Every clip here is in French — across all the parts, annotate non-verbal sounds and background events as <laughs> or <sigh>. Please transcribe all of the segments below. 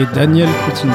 Et Daniel Coutinho.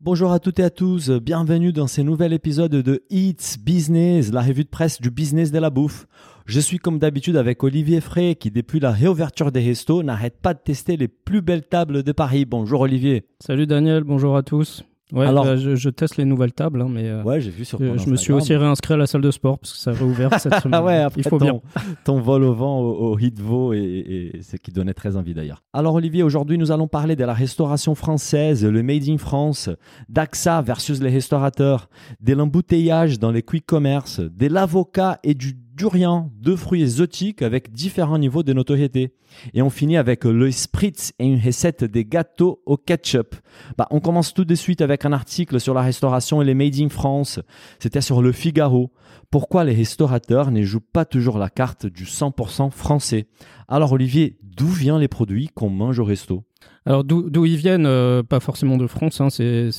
Bonjour à toutes et à tous, bienvenue dans ce nouvel épisode de It's Business, la revue de presse du business de la bouffe. Je suis comme d'habitude avec Olivier Frey qui depuis la réouverture des restos n'arrête pas de tester les plus belles tables de Paris. Bonjour Olivier. Salut Daniel, bonjour à tous. Ouais, Alors- bah, je, je teste les nouvelles tables, hein, mais euh, Ouais, j'ai vu sur je, me suis aussi réinscrit à la salle de sport parce que ça a réouvert <laughs> cette semaine. Ah ouais, après Il faut ton, bien. ton vol au vent au, au Hitvo et, et, et ce qui donnait très envie d'ailleurs. Alors Olivier, aujourd'hui nous allons parler de la restauration française, le Made in France, d'AXA versus les restaurateurs, de l'embouteillage dans les quick commerce, de l'avocat et du durian, deux fruits exotiques avec différents niveaux de notoriété. Et on finit avec le spritz et une recette des gâteaux au ketchup. Bah, on commence tout de suite avec un article sur la restauration et les Made in France. C'était sur le Figaro. Pourquoi les restaurateurs ne jouent pas toujours la carte du 100% français? Alors Olivier, d'où viennent les produits qu'on mange au resto? Alors d'où ils viennent, euh, pas forcément de France, hein, c'est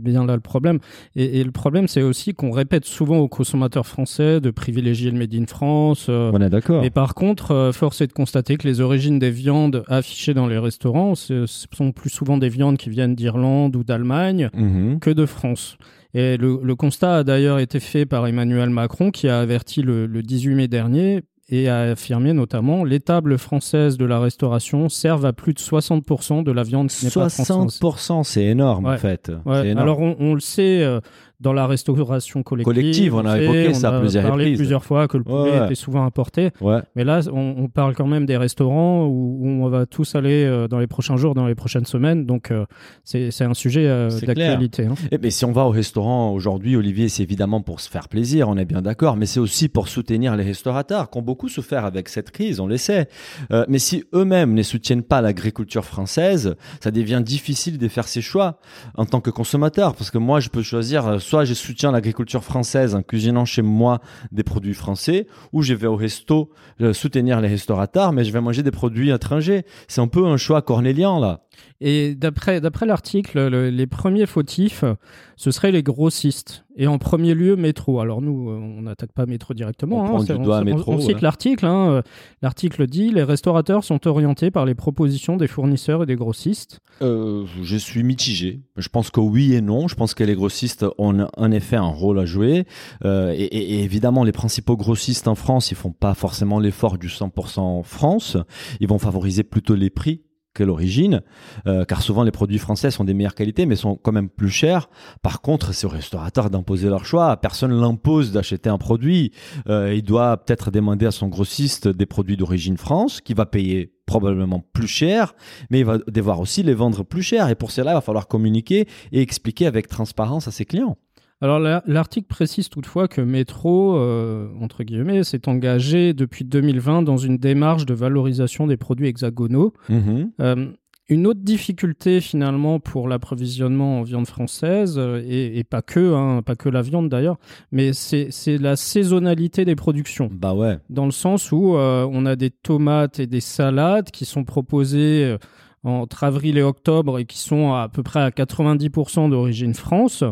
bien là le problème. Et, et le problème, c'est aussi qu'on répète souvent aux consommateurs français de privilégier le Made in France. euh, On est d'accord. Mais par contre, euh, force est de constater que les origines des viandes affichées dans les restaurants ce ce sont plus souvent des viandes qui viennent d'Irlande ou d'Allemagne Mhm. que de France. Et le, le constat a d'ailleurs été fait par Emmanuel Macron qui a averti le, le 18 mai dernier et a affirmé notamment les tables françaises de la restauration servent à plus de 60% de la viande qui n'est pas française. 60%, c'est énorme en fait. Ouais, C'est énorme. alors on, on le sait euh, dans la restauration collective. Collective, on a évoqué sait, ça a plusieurs parlé reprises. plusieurs fois que le poulet Ouais. était souvent importé. ouais. Mais là, on, on parle quand même des restaurants où, où on va tous aller euh, dans les prochains jours, dans les prochaines semaines. Donc, euh, c'est un sujet euh, d'actualité. hein. Eh ben, si on va au restaurant aujourd'hui, Olivier, c'est évidemment pour se faire plaisir, on est bien d'accord, mais c'est aussi pour soutenir les restaurateurs qui ont beaucoup souffert avec cette crise, on le sait. Mais si eux-mêmes ne soutiennent pas l'agriculture française, ça devient difficile de faire ses choix en tant que consommateur, parce que moi, je peux choisir, soit je soutiens l'agriculture française en cuisinant chez moi des produits français, ou je vais au resto euh, soutenir les restaurateurs, mais je vais manger des produits étrangers. C'est un peu un choix cornélien, là. Et d'après d'après l'article, le- les premiers fautifs, ce seraient les grossistes. Et en premier lieu, Métro. Alors nous, euh, on n'attaque pas Métro directement. On hein, prend du doigt on, Métro, on cite l'article. hein, euh, L'article dit les restaurateurs sont orientés par les propositions des fournisseurs et des grossistes. Euh, je suis mitigé. Je pense que oui et non. Je pense que les grossistes ont en effet un rôle à jouer. Euh, et, et- et évidemment, les principaux grossistes en France, ils font pas forcément l'effort du 100% France. Ils vont favoriser plutôt les prix que l'origine, euh, car souvent les produits français sont des meilleures qualités, mais sont quand même plus chers. Par contre, c'est au restaurateur d'imposer leur choix. Personne l'impose d'acheter un produit. Euh, il doit peut-être demander à son grossiste des produits d'origine France, qui va payer probablement plus cher, mais il va devoir aussi les vendre plus cher. Et pour cela, il va falloir communiquer et expliquer avec transparence à ses clients. Alors la- l'article précise toutefois que Métro, euh, entre guillemets, s'est engagé depuis 2020 dans une démarche de valorisation des produits hexagonaux. Euh, une autre difficulté finalement pour l'approvisionnement en viande française, euh, et, et pas que, hein, pas que la viande d'ailleurs, mais c'est la saisonnalité des productions. Bah ouais. Dans le sens où euh, on a des tomates et des salades qui sont proposées entre avril et octobre et qui sont à peu près à 90% d'origine France.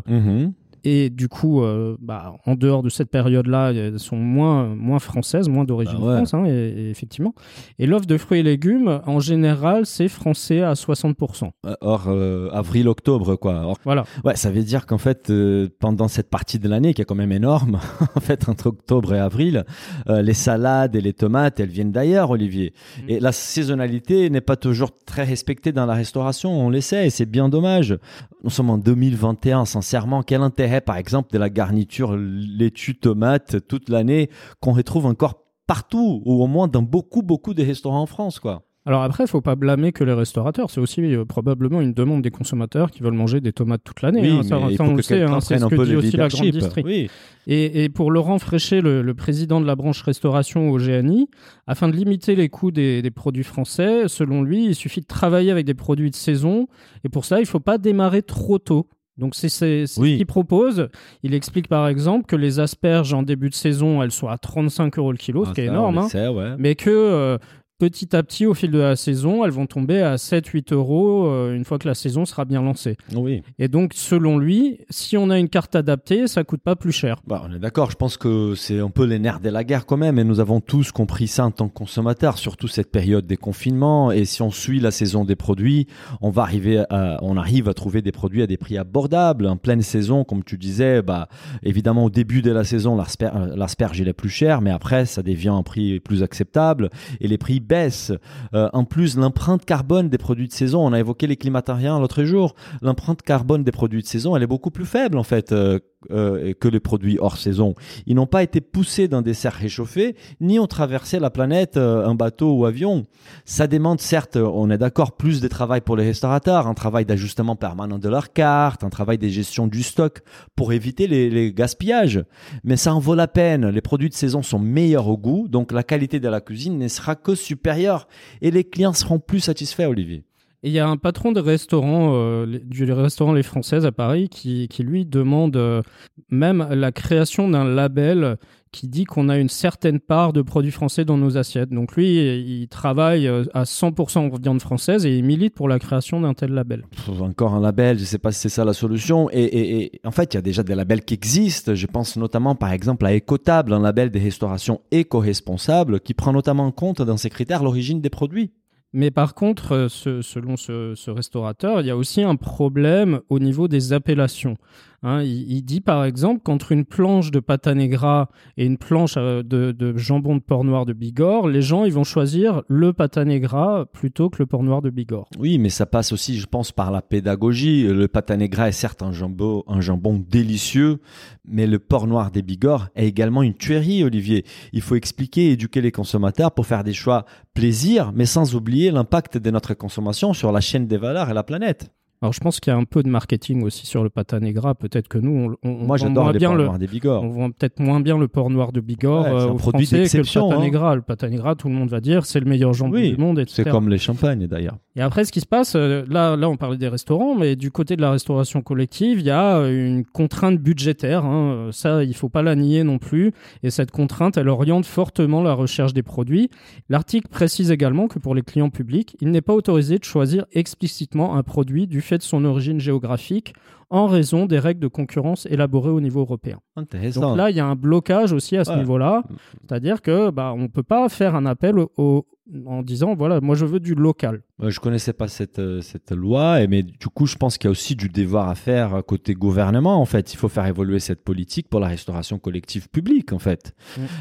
Et du coup, euh, bah, en dehors de cette période-là, elles sont moins, moins françaises, moins d'origine Bah ouais. France, hein, et, et effectivement. Et l'offre de fruits et légumes, en général, c'est français à 60%. Euh, Or, euh, avril-octobre, quoi. Or- Voilà. ouais, ça veut dire qu'en fait, euh, pendant cette partie de l'année, qui est quand même énorme, <laughs> en fait, entre octobre et avril, euh, les salades et les tomates, elles viennent d'ailleurs, Olivier. Mhm. Et la saisonnalité n'est pas toujours très respectée dans la restauration, on le sait, et c'est bien dommage. Nous sommes en 2021, sincèrement, quel intérêt, par exemple, de la garniture laitue tomate toute l'année qu'on retrouve encore partout, ou au moins dans beaucoup, beaucoup de restaurants en France, quoi. Alors après, il faut pas blâmer que les restaurateurs. C'est aussi euh, probablement une demande des consommateurs qui veulent manger des tomates toute l'année. Oui, hein. Ça, ça, on que le sait. hein. C'est ce que peu dit aussi la grande. Oui. Et, et pour Laurent Fréchet, le, le président de la branche restauration au GNI, afin de limiter les coûts des, des produits français, selon lui, il suffit de travailler avec des produits de saison. Et pour ça, il ne faut pas démarrer trop tôt. Donc c'est Oui. ce qu'il propose. Il explique par exemple que les asperges en début de saison, elles sont à 35 euros le kilo, ce Ah, qui est énorme. hein. sait, ouais. mais que euh, petit à petit, au fil de la saison, elles vont tomber à 7-8 euros euh, une fois que la saison sera bien lancée. Oui. Et donc, selon lui, si on a une carte adaptée, ça coûte pas plus cher. Bah, on est d'accord, je pense que c'est un peu les nerfs de la guerre quand même, et nous avons tous compris ça en tant que consommateurs, surtout cette période des confinements, et si on suit la saison des produits, on va arriver à, on arrive à trouver des produits à des prix abordables, en pleine saison, comme tu disais, bah, évidemment au début de la saison, euh, l'asperge est plus cher, mais après ça devient un prix plus acceptable, et les prix baissent. Euh, en plus, l'empreinte carbone des produits de saison, on a évoqué les climatariens l'autre jour, l'empreinte carbone des produits de saison, elle est beaucoup plus faible en fait euh, euh, que les produits hors saison. Ils n'ont pas été poussés dans des serres réchauffées, ni ont traversé la planète euh, en bateau ou avion. Ça demande certes, on est d'accord, plus de travail pour les restaurateurs, un travail d'ajustement permanent de leur carte, un travail de gestion du stock pour éviter les, les gaspillages. Mais ça en vaut la peine. Les produits de saison sont meilleurs au goût, donc la qualité de la cuisine ne sera que supérieure et les clients seront plus satisfaits, Olivier. Il y a un patron de restaurant, euh, du restaurant Les Françaises à Paris, qui, lui demande euh, même la création d'un label qui dit qu'on a une certaine part de produits français dans nos assiettes. Donc lui, il travaille euh, à 100% en viande française et il milite pour la création d'un tel label. Encore un label, je ne sais pas si c'est ça la solution. Et, en fait, il y a déjà des labels qui existent. Je pense notamment, par exemple, à Écotable, un label des restaurations éco-responsables qui prend notamment en compte dans ses critères l'origine des produits. Mais par contre, euh, selon ce restaurateur, il y a aussi un problème au niveau des appellations. Hein, il, dit par exemple qu'entre une planche de à negra et une planche euh, de, jambon de porc noir de Bigorre, les gens ils vont choisir le à negra plutôt que le porc noir de Bigorre. Oui, mais ça passe aussi, je pense, par la pédagogie. Le à negra est certes un jambon, un jambon délicieux, mais le porc noir des Bigorre est également une tuerie, Olivier. Il faut expliquer éduquer les consommateurs pour faire des choix plaisir, mais sans oublier l'impact de notre consommation sur la chaîne des valeurs et la planète. Alors je pense qu'il y a un peu de marketing aussi sur le à negra. Peut-être que nous, on, on, Moi, on les bien le, des Bigorre. On vend peut-être moins bien le porc noir de Bigorre Ouais, c'est euh, un aux produit Français que le à hein. negra. Le negra, tout le monde va dire, c'est le meilleur jambon Oui, du monde, etc. C'est comme les champagnes d'ailleurs. Et après, ce qui se passe, euh, là, là, on parlait des restaurants, mais du côté de la restauration collective, il y a euh, une contrainte budgétaire. hein. Euh, Ça, il faut pas la nier non plus. Et cette contrainte, elle oriente fortement la recherche des produits. L'article précise également que pour les clients publics, il n'est pas autorisé de choisir explicitement un produit du fait de son origine géographique en raison des règles de concurrence élaborées au niveau européen. Donc là, il y a un blocage aussi à ce Ouais. niveau-là. C'est-à-dire que bah, on ne peut pas faire un appel au- en disant, voilà, moi je veux du local. Je connaissais pas cette, euh, cette loi, mais du coup, je pense qu'il y a aussi du devoir à faire euh, côté gouvernement. En fait, il faut faire évoluer cette politique pour la restauration collective publique. En fait.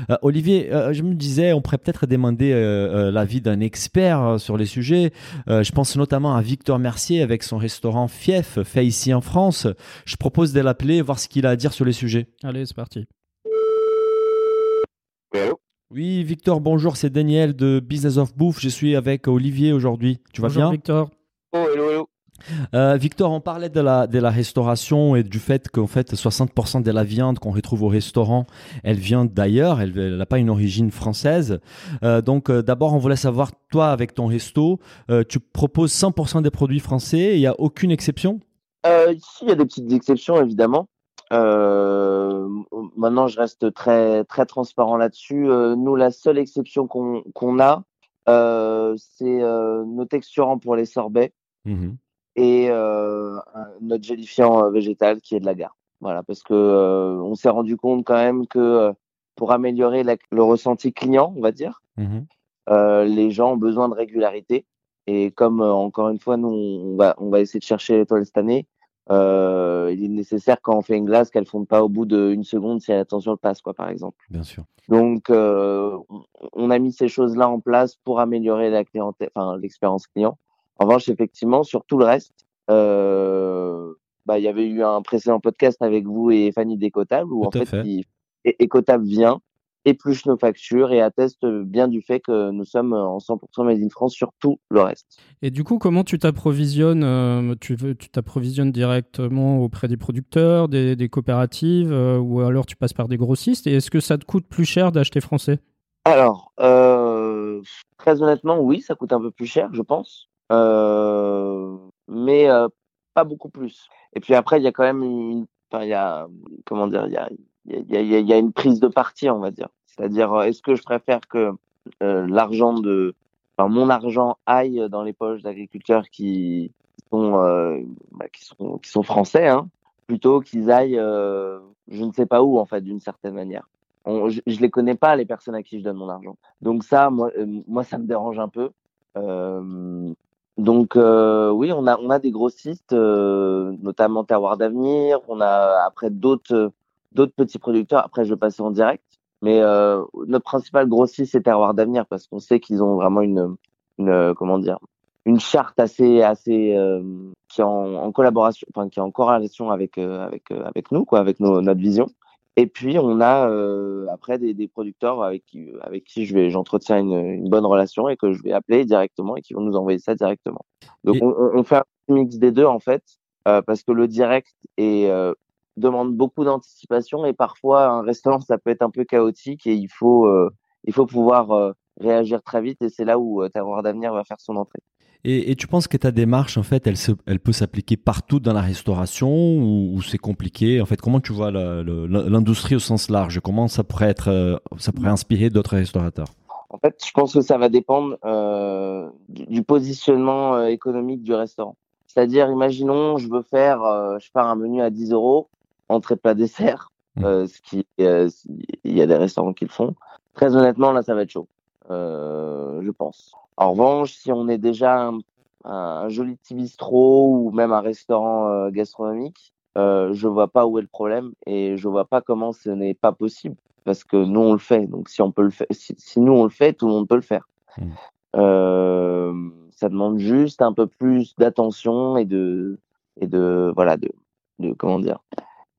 Euh, Olivier, euh, je me disais, on pourrait peut-être demander euh, euh, l'avis d'un expert euh, sur les sujets. Euh, je pense notamment à Victor Mercier avec son restaurant Fief, fait ici en France. Je propose de l'appeler, voir ce qu'il a à dire sur les sujets. Allez, c'est parti. Allô? Oui, Victor, bonjour, c'est Daniel de Business of Bouffe. Je suis avec Olivier aujourd'hui. Tu vas Bonjour bien? Victor. Oh, hello, hello. Euh, Victor, on parlait de la, de la restauration et du fait qu'en fait 60% de la viande qu'on retrouve au restaurant, elle vient d'ailleurs, elle n'a pas une origine française. Euh, donc euh, d'abord, on voulait savoir, toi avec ton resto, euh, tu proposes 100% des produits français, il n'y a aucune exception? Euh, ici, il y a des petites exceptions, évidemment. Euh, maintenant, je reste très, très transparent là-dessus. Euh, nous, la seule exception qu'on qu'on a, euh, c'est euh, nos texturants pour les sorbets et euh, notre gélifiant euh, végétal qui est de la gare. Voilà, parce que euh, on s'est rendu compte quand même que euh, pour améliorer la- le ressenti client, on va dire. Euh, les gens ont besoin de régularité. Et comme euh, encore une fois, nous on va on va essayer de chercher l'étoile cette année. Euh, il est nécessaire quand on fait une glace qu'elle fonde pas au bout d'une seconde si la tension passe, quoi, par exemple. Bien sûr. Donc, euh, on- a mis ces choses-là en place pour améliorer la clientèle, enfin l'expérience client. En revanche, effectivement, sur tout le reste, euh, bah, il y avait eu un précédent podcast avec vous et Fanny d'Ecotable où Tout en fait, fait. il- Ecotable vient épluche nos factures et atteste bien du fait que nous sommes en 100% Made in France sur tout le reste. Et du coup, comment tu t'approvisionnes euh, Tu t'approvisionnes directement auprès des producteurs, des, coopératives, euh, ou alors tu passes par des grossistes? Et est-ce que ça te coûte plus cher d'acheter français? Alors, euh, très honnêtement, oui, ça coûte un peu plus cher, je pense. mais pas beaucoup plus. Et puis après, il y a quand même une, enfin, il y a, comment dire, il y a, il y, a, y a, une prise de parti, on va dire. C'est-à-dire, euh, est-ce que je préfère que euh, l'argent de, enfin, mon argent aille dans les poches d'agriculteurs qui sont, euh, bah, qui sont, qui sont français, hein, plutôt qu'ils aillent, euh, je ne sais pas où en fait, d'une certaine manière. Je, je, les connais pas les personnes à qui je donne mon argent. Donc ça, moi, euh, moi, ça me dérange un peu. donc oui, on a, on a des grossistes, notamment Terroir d'avenir. On a après d'autres d'autres petits producteurs. Après, je vais passer en direct. Mais euh, notre principal grossiste, c'est Terroir d'avenir parce qu'on sait qu'ils ont vraiment une, une, comment dire, une charte assez, assez, euh, qui est en, en, collaboration, enfin qui est en corrélation avec, euh, avec, euh, avec nous, quoi, avec nos, notre vision. Et puis on a euh, après des, des, producteurs avec qui, avec qui je vais, j'entretiens une, une, bonne relation et que je vais appeler directement et qui vont nous envoyer ça directement. Donc on, on, fait un mix des deux en fait, parce que le direct est demande beaucoup d'anticipation et parfois un restaurant ça peut être un peu chaotique et il faut euh, il faut pouvoir euh, réagir très vite et c'est là où euh, Terroir d'avenir va faire son entrée. Et, et, tu penses que ta démarche, en fait, elle, se, elle peut s'appliquer partout dans la restauration ou, ou c'est compliqué? En fait, comment tu vois l'industrie au sens large? Comment ça pourrait être, ça pourrait inspirer d'autres restaurateurs? En fait, je pense que ça va dépendre euh, du, du, positionnement économique du restaurant. C'est-à-dire, imaginons, je veux faire, je pars un menu à 10 euros entrée plat dessert, mmh. euh, ce qui, euh, il y a des restaurants qui le font. Très honnêtement, là, ça va être chaud, euh, je pense. En revanche, si on est déjà un, un joli petit bistrot ou même un restaurant gastronomique, je vois pas où est le problème et je vois pas comment ce n'est pas possible parce que nous on le fait. Donc si on peut le faire, si, si nous on le fait, tout le monde peut le faire. Mmh. Euh, ça demande juste un peu plus d'attention et de et de voilà de de comment dire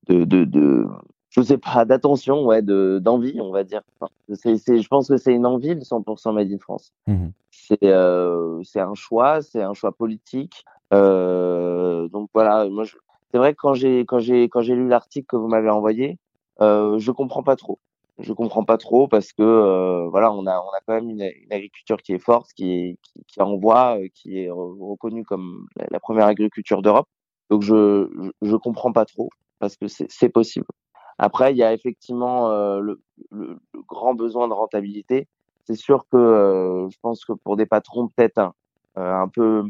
de, de, de je sais pas, d'attention, ouais, de d'envie, on va dire. Enfin, c'est, c'est, je pense que c'est une envie de 100% Made in France. Mmh. C'est, euh, c'est un choix, c'est un choix politique. Euh, donc voilà, moi, je, c'est vrai que quand j'ai quand j'ai quand j'ai lu l'article que vous m'avez envoyé, euh, je comprends pas trop. Je comprends pas trop parce que euh, voilà, on a on a quand même une, une agriculture qui est forte, qui est qui, qui envoie, qui est reconnue comme la, la première agriculture d'Europe. Donc je, je je comprends pas trop parce que c'est possible. Après, il y a effectivement euh, le, grand besoin de rentabilité. C'est sûr que euh, je pense que pour des patrons peut-être un, euh, peu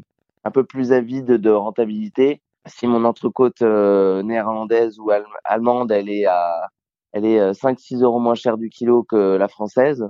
un peu plus avides de rentabilité, si mon entrecôte euh, néerlandaise ou allemande, elle est à elle est 5-6 euros moins cher du kilo que la française,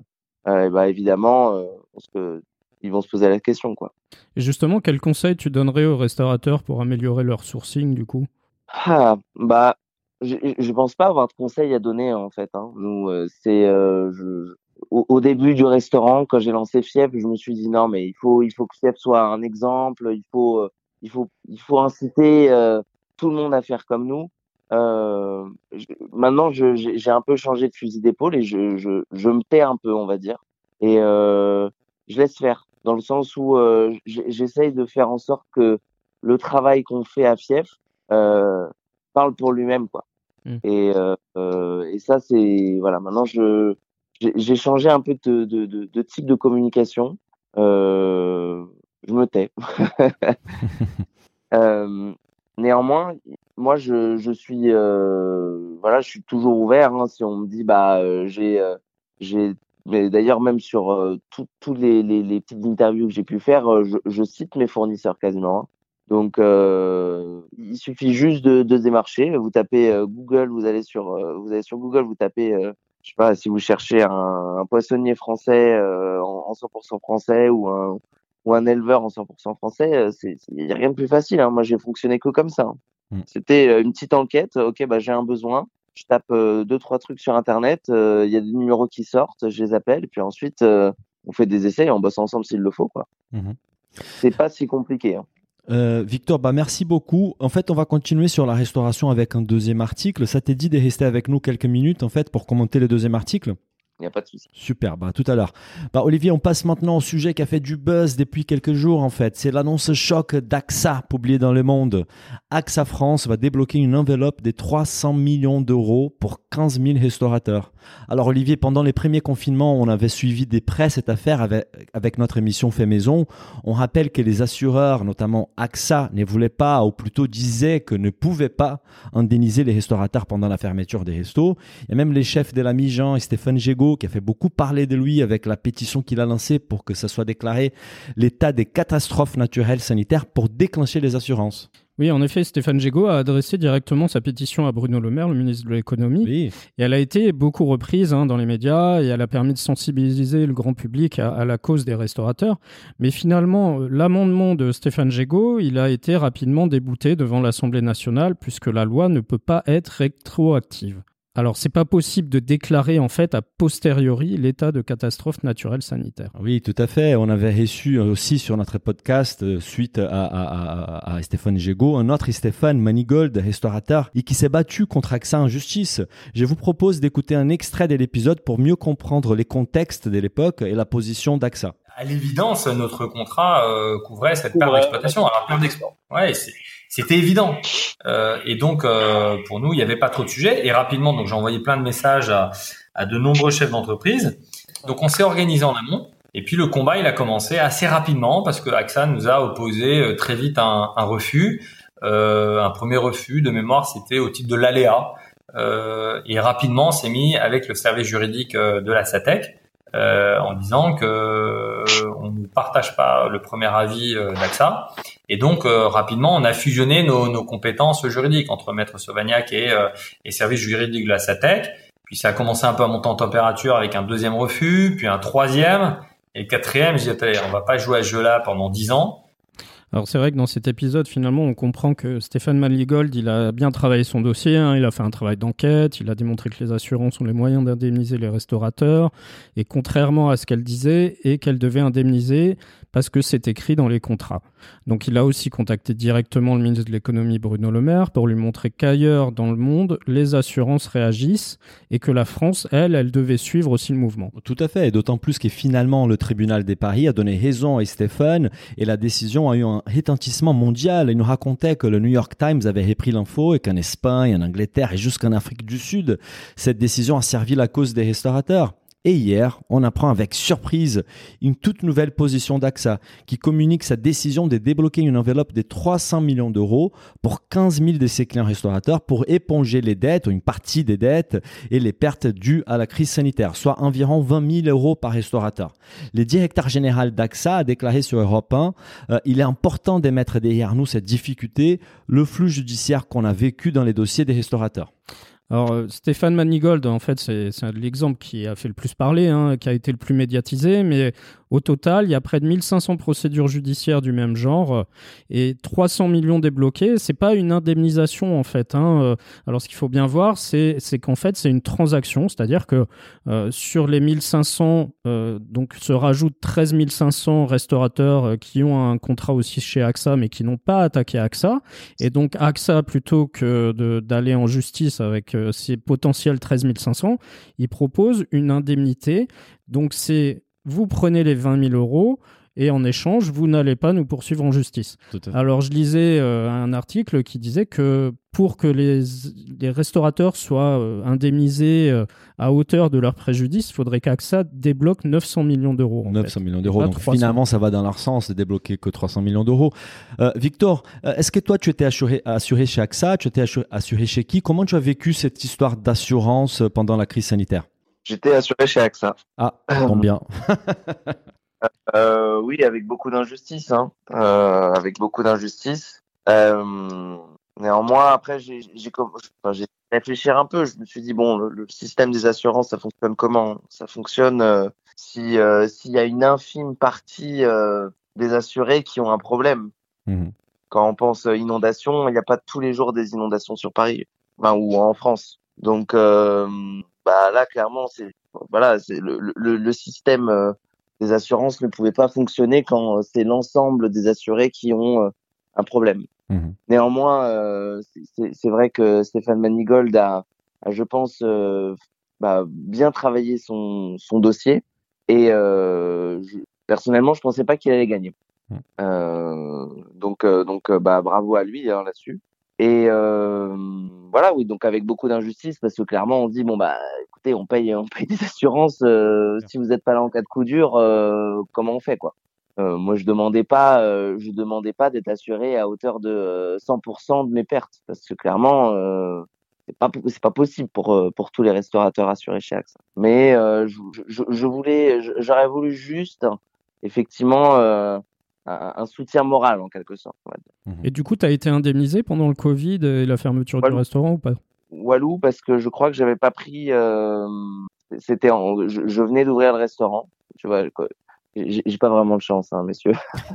et bah évidemment, pense que ils vont se poser la question quoi. Et justement, quel conseil tu donnerais aux restaurateurs pour améliorer leur sourcing du coup? Ah, bah, je, je pense pas avoir de conseils à donner en fait. Hein. Nous, euh, c'est euh, je, au, au, début du restaurant, quand j'ai lancé Fief, je me suis dit non, mais il faut il faut que Fief soit un exemple. Il faut euh, il faut il faut inciter euh, tout le monde à faire comme nous. Euh, je, maintenant, j'ai un peu changé de fusil d'épaule et je, je, je me tais un peu, on va dire, et je laisse faire dans le sens où j'essaye de faire en sorte que le travail qu'on fait à Fief parle pour lui-même quoi. Mmh. Et, euh, euh, et ça c'est voilà maintenant je j'ai changé un peu de, de, de, de, type de communication. Euh, je me tais. <laughs> euh, néanmoins, moi, je, je suis, euh, voilà, je suis toujours ouvert. Hein, si on me dit, bah, euh, j'ai, j'ai, mais d'ailleurs même sur tous les, les, les, petites interviews que j'ai pu faire, je, je, cite mes fournisseurs quasiment. Donc, euh, il suffit juste de, de démarcher. Vous tapez euh, Google, vous allez sur, euh, vous allez sur Google, vous tapez, euh, je sais pas, si vous cherchez un, un poissonnier français euh, en, en, 100% français ou un ou un éleveur en 100% français, c'est il y a rien de plus facile. Hein. Moi, j'ai fonctionné que comme ça. Hein. Mmh. C'était une petite enquête. Ok, bah j'ai un besoin. Je tape deux trois trucs sur internet. Il y a des numéros qui sortent, je les appelle, puis ensuite on fait des essais et on bosse ensemble s'il le faut, quoi. Mmh. C'est pas si compliqué. Hein. Euh, Victor, bah merci beaucoup. En fait, on va continuer sur la restauration avec un deuxième article. Ça t'est dit de rester avec nous quelques minutes en fait pour commenter le deuxième article? Il n'y a pas de souci. Super, bah, tout à l'heure. Bah, Olivier, on passe maintenant au sujet qui a fait du buzz depuis quelques jours en fait. C'est l'annonce choc d'AXA publiée dans Le Monde. AXA France va débloquer une enveloppe de 300 millions d'euros pour 15 000 restaurateurs. Alors Olivier, pendant les premiers confinements, on avait suivi des près cette affaire avec, notre émission Fait Maison. On rappelle que les assureurs, notamment AXA, ne voulaient pas, ou plutôt disaient que ne pouvaient pas indemniser les restaurateurs pendant la fermeture des restos. Il y a même les chefs de la Mijan et Stéphane Gégaud qui a fait beaucoup parler de lui avec la pétition qu'il a lancée pour que ça soit déclaré l'état des catastrophes naturelles sanitaires pour déclencher les assurances. Oui, en effet, Stéphane Gégaud a adressé directement sa pétition à Bruno Le Maire, le ministre de l'économie. Et elle a été beaucoup reprise hein, dans les médias et elle a permis de sensibiliser le grand public à, la cause des restaurateurs. Mais finalement, l'amendement de Stéphane Gégaud, il a été rapidement débouté devant l'Assemblée nationale puisque la loi ne peut pas être rétroactive. Alors, c'est pas possible de déclarer en fait a posteriori l'état de catastrophe naturelle sanitaire. Oui, tout à fait. On avait reçu aussi sur notre podcast euh, suite à, Stéphane Gégaud un autre Stéphane Manigold, restaurateur, et qui s'est battu contre AXA en justice. Je vous propose d'écouter un extrait de l'épisode pour mieux comprendre les contextes de l'époque et la position d'AXA. À l'évidence, notre contrat euh, couvrait cette perte d'exploitation. Alors, perte d'exploitation. Ouais, c'est c'était évident. Euh, et donc, euh, pour nous, il n'y avait pas trop de sujets. Et rapidement, donc j'ai envoyé plein de messages à, à de nombreux chefs d'entreprise. Donc, on s'est organisé en amont. Et puis, le combat, il a commencé assez rapidement parce que AXA nous a opposé euh, très vite un, un refus. Euh, un premier refus de mémoire, c'était au titre de l'aléa. Euh, et rapidement, on s'est mis avec le service juridique de la SATEC euh, en disant que euh, on ne partage pas le premier avis euh, d'AXA. Et donc rapidement, on a fusionné nos, nos, compétences juridiques entre Maître Sauvagnac et, et service juridique de la SATEC. Puis ça a commencé un peu à monter en température avec un deuxième refus, puis un troisième, et le quatrième. Je disais, on va pas jouer à ce jeu-là pendant dix ans. Alors c'est vrai que dans cet épisode, finalement, on comprend que Stéphane Maligold, il a bien travaillé son dossier, hein. il a fait un travail d'enquête, il a démontré que les assurances ont les moyens d'indemniser les restaurateurs, et contrairement à ce qu'elle disait, et qu'elle devait indemniser parce que c'est écrit dans les contrats. Donc il a aussi contacté directement le ministre de l'économie Bruno Le Maire pour lui montrer qu'ailleurs dans le monde, les assurances réagissent et que la France, elle, elle devait suivre aussi le mouvement. Tout à fait, et d'autant plus que finalement le tribunal des paris a donné raison à Stéphane et la décision a eu un retentissement mondial. Il nous racontait que le New York Times avait repris l'info et qu'en Espagne, en Angleterre et jusqu'en Afrique du Sud, cette décision a servi la cause des restaurateurs. Et hier, on apprend avec surprise une toute nouvelle position d'AXA qui communique sa décision de débloquer une enveloppe de 300 millions d'euros pour 15 000 de ses clients restaurateurs pour éponger les dettes ou une partie des dettes et les pertes dues à la crise sanitaire, soit environ 20 000 euros par restaurateur. Le directeur général d'AXA a déclaré sur Europe 1 euh, Il est important d'émettre derrière nous cette difficulté, le flux judiciaire qu'on a vécu dans les dossiers des restaurateurs. Alors euh, Stéphane Manigold, en fait, c'est l'exemple qui a fait le plus parler, hein, qui a été le plus médiatisé, mais au total, il y a près de 1500 procédures judiciaires du même genre euh, et 300 millions débloqués. C'est pas une indemnisation en fait. Hein. Euh. Alors ce qu'il faut bien voir, c'est qu'en fait c'est une transaction, c'est-à-dire que sur les 1500, donc se rajoutent 13 500 restaurateurs qui ont un contrat aussi chez AXA, mais qui n'ont pas attaqué AXA. Et donc AXA, plutôt que d'aller en justice avec ces potentiels 13 500, il propose une indemnité. Donc c'est vous prenez les 20 000 euros et en échange, vous n'allez pas nous poursuivre en justice. Alors, je lisais euh, un article qui disait que pour que les, restaurateurs soient euh, indemnisés euh, à hauteur de leur préjudice, il faudrait qu'AXA débloque 900 millions d'euros. 900 millions d'euros. Donc, finalement, ça va dans leur sens de débloquer que 300 millions d'euros. Victor, est-ce que toi, tu étais assuré, assuré chez AXA Tu étais assuré chez qui? Comment tu as vécu cette histoire d'assurance pendant la crise sanitaire? J'étais assuré chez AXA. Ah, bien. <laughs> Euh, oui, avec beaucoup d'injustice, hein. euh, avec beaucoup d'injustice. Euh, néanmoins, après, j'ai enfin, réfléchi un peu. Je me suis dit bon, le, système des assurances, ça fonctionne comment? Ça fonctionne euh, si s'il y a une infime partie des assurés qui ont un problème. Mmh. Quand on pense inondation, il n'y a pas tous les jours des inondations sur Paris, enfin, ou en France. Donc bah là, clairement, c'est voilà, c'est le, le, le système les assurances ne pouvaient pas fonctionner quand euh, c'est l'ensemble des assurés qui ont euh, un problème. Mmh. Néanmoins, euh, c'est vrai que Stéphane Manigold a, a je pense, bah, bien travaillé son, son dossier. Et euh, personnellement, je pensais pas qu'il allait gagner. Mmh. Euh, donc, euh, donc bah, bravo à lui hein, là-dessus. Et voilà, oui, donc avec beaucoup d'injustice, parce que clairement, on dit bon bah, écoutez, on paye, on paye des assurances. si vous n'êtes pas là en cas de coup dur, comment on fait quoi? Moi, je demandais pas, je demandais pas d'être assuré à hauteur de 100% de mes pertes, parce que clairement, c'est pas c'est pas possible pour euh, pour tous les restaurateurs assurés chez AXA. Mais euh, je, je, je, voulais j'aurais voulu juste effectivement euh, un, soutien moral en quelque sorte. Mhm. Et du coup, tu as été indemnisé pendant le Covid et la fermeture du restaurant ou pas? Walou parce que je crois que j'avais pas pris c'était je, je, venais d'ouvrir le restaurant, tu vois j'ai pas vraiment de chance hein, messieurs. <laughs>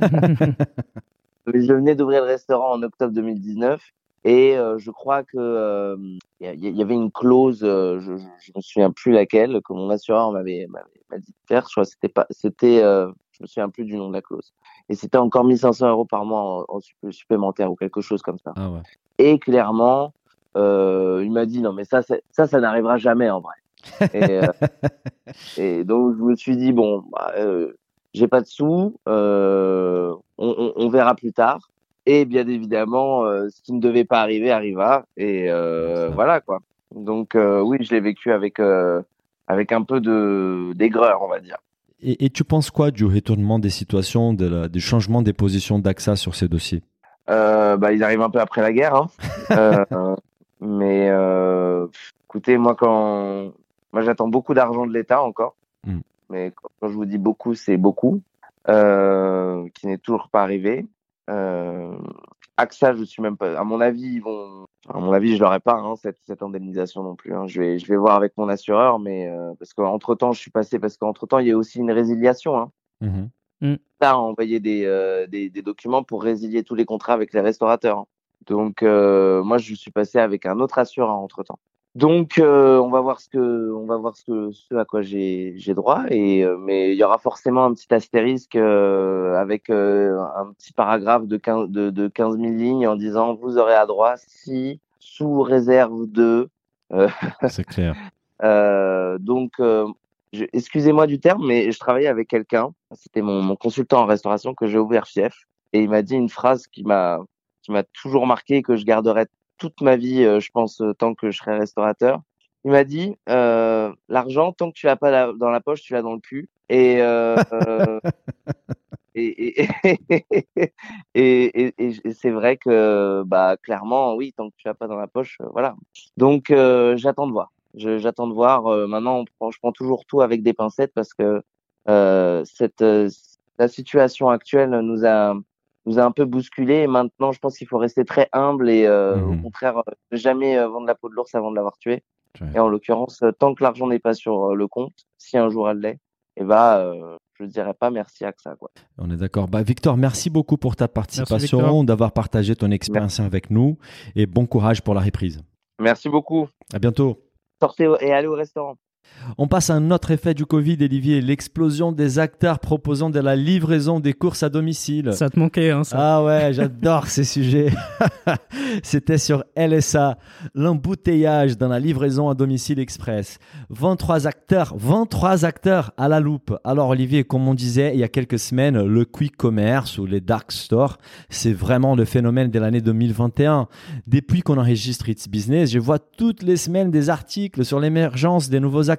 je venais d'ouvrir le restaurant en octobre 2019 et euh, je crois que euh, il y, avait une clause, euh, je, je, me souviens plus laquelle, que mon assureur m'avait dit de faire. Je crois c'était pas, c'était, je me souviens plus du nom de la clause. Et c'était encore 1500 euros par mois en, supplémentaire ou quelque chose comme ça. Ah ouais. Et clairement, il m'a dit non mais ça, ça, ça n'arrivera jamais en vrai. et, <laughs> et, donc je me suis dit bon, bah, j'ai pas de sous, on, on, on, verra plus tard. Et bien évidemment, euh, ce qui ne devait pas arriver arriva. Et euh, voilà quoi. Donc euh, oui, je l'ai vécu avec avec un peu de d'aigreur, on va dire. Et, tu penses quoi du retournement des situations, de la, du changement des positions d'AXA sur ces dossiers? Bah, Ils arrivent un peu après la guerre. Hein. <laughs> mais écoutez, moi, quand moi j'attends beaucoup d'argent de l'État encore. Hmm. Mais quand, je vous dis beaucoup, c'est beaucoup. qui n'est toujours pas arrivé. Euh, AXA, je suis même pas. À mon avis, ils vont. À mon avis, je l'aurai pas hein, cette, cette indemnisation non plus. Hein. Je vais, je vais voir avec mon assureur, mais euh, parce qu'entre temps, je suis passé parce qu'entre temps, il y a aussi une résiliation. Hein. Mmh. Mmh. a envoyé des, euh, des, des, documents pour résilier tous les contrats avec les restaurateurs. Hein. Donc, euh, moi, je suis passé avec un autre assureur entre temps. Donc, euh, on va voir ce que, on va voir ce que, ce à quoi j'ai, j'ai droit. Et euh, mais il y aura forcément un petit astérisque euh, avec un petit paragraphe de 15, de, de 15 000 lignes en disant vous aurez à droit si sous réserve de. <laughs> C'est clair. donc, excusez-moi du terme, mais je travaillais avec quelqu'un. C'était mon, mon consultant en restauration que j'ai ouvert fief, et il m'a dit une phrase qui m'a, qui m'a toujours marqué et que je garderai toute ma vie, euh, je pense, euh, tant que je serai restaurateur. Il m'a dit, euh, l'argent, tant que tu l'as pas dans la poche, tu l'as dans le cul. Et, et, et, et c'est vrai que, bah, clairement, oui, tant que tu l'as pas dans la poche, voilà. Donc, j'attends de voir. J'attends de voir. maintenant, je prends toujours tout avec des pincettes parce que cette la situation actuelle nous a nous a un peu bousculé. Et maintenant, je pense qu'il faut rester très humble et euh, au mhm. contraire, euh, jamais euh, vendre la peau de l'ours avant de l'avoir tué. Et en l'occurrence, tant que l'argent n'est pas sur le compte, si un jour elle l'est, et eh bah, je dirais pas merci à ça. Quoi. On est d'accord. Bah, Victor, merci beaucoup pour ta participation, d'avoir partagé ton expérience avec nous et bon courage pour la reprise. Merci beaucoup. À bientôt. Sortez et allez au restaurant. On passe à un autre effet du Covid, Olivier, l'explosion des acteurs proposant de la livraison des courses à domicile. Ça te manquait, hein, ça. Ah ouais, j'adore ces sujets. <laughs> C'était sur LSA, l'embouteillage dans la livraison à domicile express. 23 acteurs, 23 acteurs à la loupe. Alors Olivier, comme on disait il y a quelques semaines, le quick commerce ou les dark stores, c'est vraiment le phénomène de l'année 2021. Depuis qu'on enregistre It's Business, je vois toutes les semaines des articles sur l'émergence des nouveaux acteurs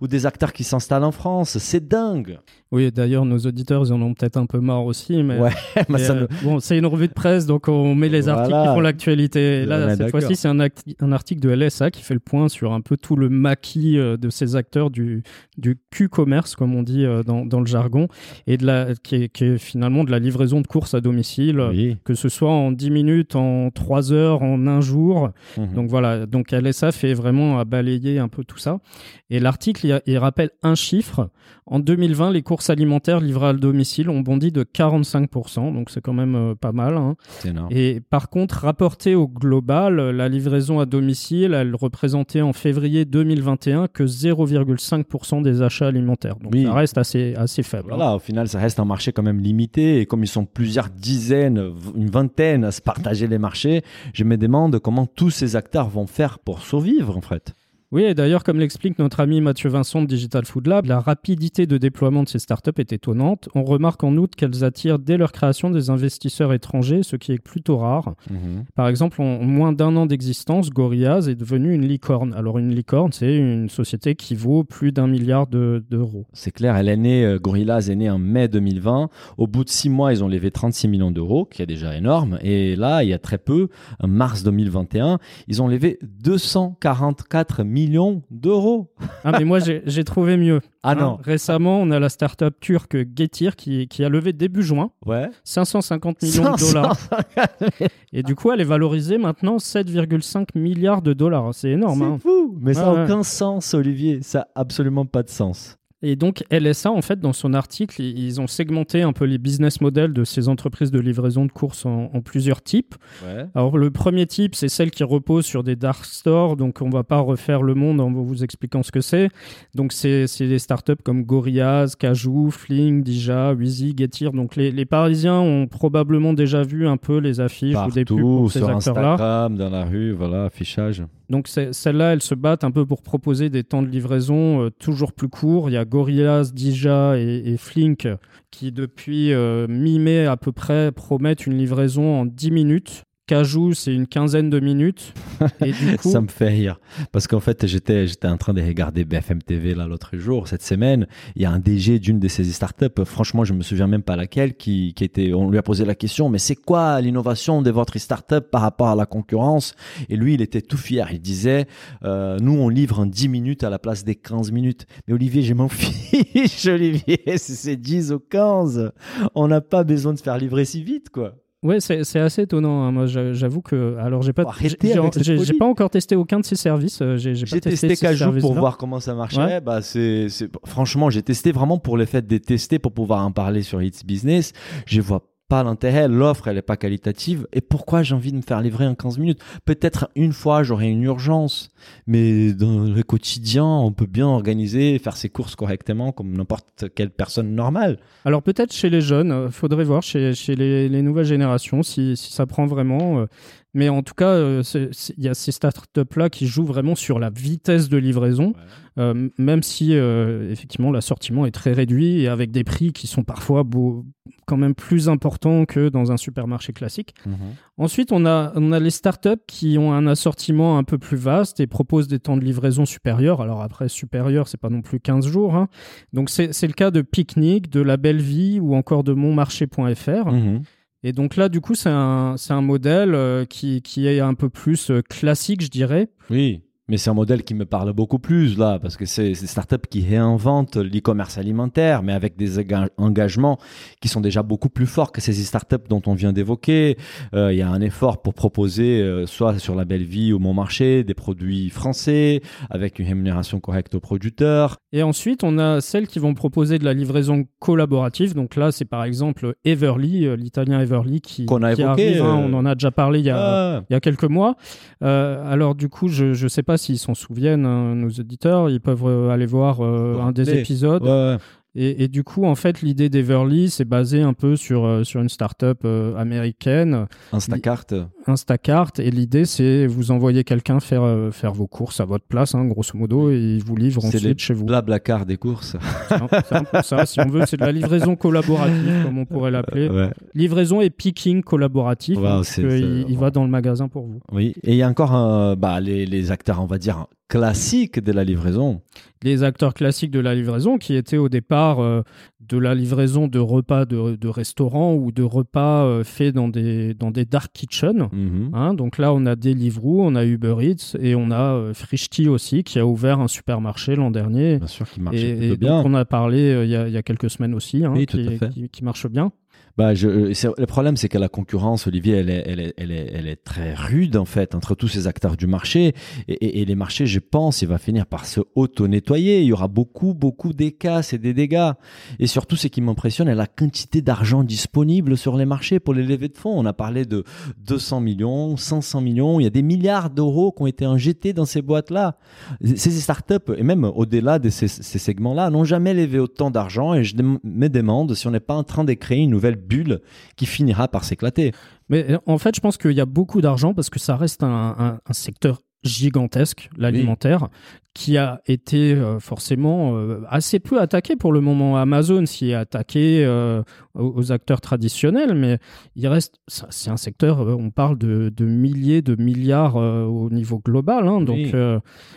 ou des acteurs qui s'installent en France. C'est dingue. Oui, d'ailleurs, nos auditeurs, ils en ont peut-être un peu marre aussi. Mais, ouais, <laughs> euh, bon, c'est une revue de presse, donc on met les articles qui font l'actualité. Là, cette fois-ci, c'est un, un, article de LSA qui fait le point sur un peu tout le maquis euh, de ces acteurs du, du Q-commerce, comme on dit euh, dans, dans, le jargon, et de la, qui, est, qui est finalement de la livraison de courses à domicile, que ce soit en 10 minutes, en 3 heures, en un jour. Mhm. Donc voilà, donc LSA fait vraiment à balayer un peu tout ça. Et l'article, il, il rappelle un chiffre. En 2020, les courses alimentaires livrées à domicile ont bondi de 45%, donc c'est quand même euh, pas mal. Hein. Et par contre, rapporté au global, la livraison à domicile, elle représentait en février 2021 que 0,5% des achats alimentaires. Donc ça reste assez, assez faible. Hein. Voilà, au final, ça reste un marché quand même limité. Et comme ils sont plusieurs dizaines, une vingtaine à se partager les marchés, je me demande comment tous ces acteurs vont faire pour survivre en fait. Oui, et d'ailleurs, comme l'explique notre ami Mathieu Vincent de Digital Food Lab, la rapidité de déploiement de ces startups est étonnante. On remarque en outre qu'elles attirent dès leur création des investisseurs étrangers, ce qui est plutôt rare. Mhm. Par exemple, en moins d'un an d'existence, Gorillaz est devenue une licorne. Alors, une licorne, c'est une société qui vaut plus d'un milliard d'euros. c'est clair, elle est née, euh, Gorillaz est née en mai 2020. Au bout de six mois, ils ont levé 36 millions d'euros, qui est déjà énorme. Et là, il y a très peu, en mars 2021, ils ont levé 244 millions millions d'euros. Ah, mais moi, j'ai trouvé mieux. Ah hein, non. Récemment, on a la start-up turque Getir qui, qui a levé début juin ouais. 550 millions de dollars. Et du coup, elle est valorisée maintenant 7,5 milliards de dollars. C'est énorme. C'est hein. fou, mais ça n'a aucun sens, Olivier. Ça n'a absolument pas de sens. Et donc LSA, en fait, dans son article, ils ont segmenté un peu les business models de ces entreprises de livraison de courses en, plusieurs types. Alors le premier type, c'est celle qui repose sur des dark stores, donc on va pas refaire le monde en vous expliquant ce que c'est. Donc c'est des startups comme Gorillaz, Cajou, Fling, Dija, Wheezy, Getir. Donc les, les, Parisiens ont probablement déjà vu un peu les affiches ou des pubs pour ces acteurs-là. Instagram, dans la rue, voilà, affichage. Donc celles-là, elles se battent un peu pour proposer des temps de livraison euh, toujours plus courts. Il y a Gorillaz, Dija et, Flink qui depuis euh, mi-mai à peu près promettent une livraison en 10 minutes. Cajou, c'est une quinzaine de minutes. Et du <laughs> coup... ça me fait rire. Parce qu'en fait, j'étais, j'étais en train de regarder BFM TV là, l'autre jour, cette semaine. Il y a un DG d'une de ces startups, franchement, je me souviens même pas laquelle, qui, qui était, on lui a posé la question, mais c'est quoi l'innovation de votre startup par rapport à la concurrence? Et lui, il était tout fier. Il disait, euh, nous, on livre en 10 minutes à la place des 15 minutes. Mais Olivier, je m'en <laughs> fiche, Olivier, c'est 10 ou 15. On n'a pas besoin de se faire livrer si vite, quoi. Ouais, c'est assez étonnant. Hein. Moi, j'avoue que alors j'ai pas j'ai pas encore testé aucun de ces services. Euh, j'ai testé, testé pour voir comment ça marchait. Bah c'est franchement, j'ai testé vraiment pour le fait de tester pour pouvoir en parler sur It's Business. Je vois pas l'intérêt, l'offre elle est pas qualitative et pourquoi j'ai envie de me faire livrer en 15 minutes? Peut-être une fois j'aurai une urgence, mais dans le quotidien on peut bien organiser, faire ses courses correctement comme n'importe quelle personne normale. Alors peut-être chez les jeunes, euh, faudrait voir chez, chez les, les, nouvelles générations si, si ça prend vraiment. Mais en tout cas, euh, il y a ces startups-là qui jouent vraiment sur la vitesse de livraison, euh, même si euh, effectivement l'assortiment est très réduit et avec des prix qui sont parfois beau, quand même plus importants que dans un supermarché classique. Mhm. Ensuite, on a, on a les startups qui ont un assortiment un peu plus vaste et proposent des temps de livraison supérieurs. Alors après, supérieur, c'est pas non plus 15 jours. Hein. Donc c'est le cas de Picnic, de La Belle Vie ou encore de Monmarché.fr. Et donc là, du coup, c'est un, un modèle euh, qui, qui est un peu plus euh, classique, je dirais. Oui. Mais c'est un modèle qui me parle beaucoup plus là, parce que c'est des startups qui réinventent l'e-commerce alimentaire, mais avec des engagements qui sont déjà beaucoup plus forts que ces startups dont on vient d'évoquer. Euh, il y a un effort pour proposer, euh, soit sur la belle vie au bon marché, des produits français, avec une rémunération correcte aux producteurs. Et ensuite, on a celles qui vont proposer de la livraison collaborative. Donc là, c'est par exemple Everly, euh, l'italien Everly, qui, qu'on a évoqué, arrive. Hein, on en a déjà parlé il y a, ah. il y a quelques mois. alors du coup, je ne sais pas s'ils s'en souviennent, hein, nos auditeurs, ils peuvent euh, aller voir euh, un des épisodes. Et, du coup, en fait, l'idée d'Everly, c'est basé un peu sur, euh, sur une start-up euh, américaine. Instacart. Instacart. Et l'idée, c'est vous envoyez quelqu'un faire, euh, faire vos courses à votre place, hein, grosso modo, et il vous livre ensuite chez vous. Blablacar des courses. C'est un, peu ça, si on veut. C'est de la livraison collaborative, comme on pourrait l'appeler. Livraison et picking collaboratif. parce il, il va dans le magasin pour vous. Oui. Et il y a encore bah, les, les acteurs, on va dire, classiques de la livraison les acteurs classiques de la livraison qui étaient au départ euh, de la livraison de repas de, de restaurants ou de repas euh, faits dans des, dans des dark kitchens. Mhm. Hein. donc là, on a Deliveroo, on a Uber Eats et on a euh, Frishti aussi qui a ouvert un supermarché l'an dernier. Bien sûr, qui marche et, bien. on a parlé il y, a, y, a quelques semaines aussi, hein, qui, qui marche bien. Bah, je, le problème, c'est que la concurrence, Olivier, elle est, elle, est, elle, est, elle est très rude, en fait, entre tous ces acteurs du marché. Et, les marchés, je pense, il va finir par se auto-nettoyer. Il y aura beaucoup, beaucoup d'écasses et des dégâts. Et surtout, ce qui m'impressionne, est la quantité d'argent disponible sur les marchés pour les levées de fonds. On a parlé de 200 millions, 500 millions. Il y a des milliards d'euros qui ont été injectés dans ces boîtes-là. Ces startups, et même au-delà de ces, ces segments-là, n'ont jamais levé autant d'argent. Et je me demande si on n'est pas en train de créer une nouvelle bulle qui finira par s'éclater. Mais euh, en fait, je pense qu'il y a beaucoup d'argent parce que ça reste un, secteur gigantesque, l'alimentaire, qui a été euh, forcément euh, assez peu attaqué pour le moment. Amazon s'y est attaqué euh, aux, acteurs traditionnels, mais il reste, c'est un secteur, on parle de, milliers de milliards au niveau global. Hein, donc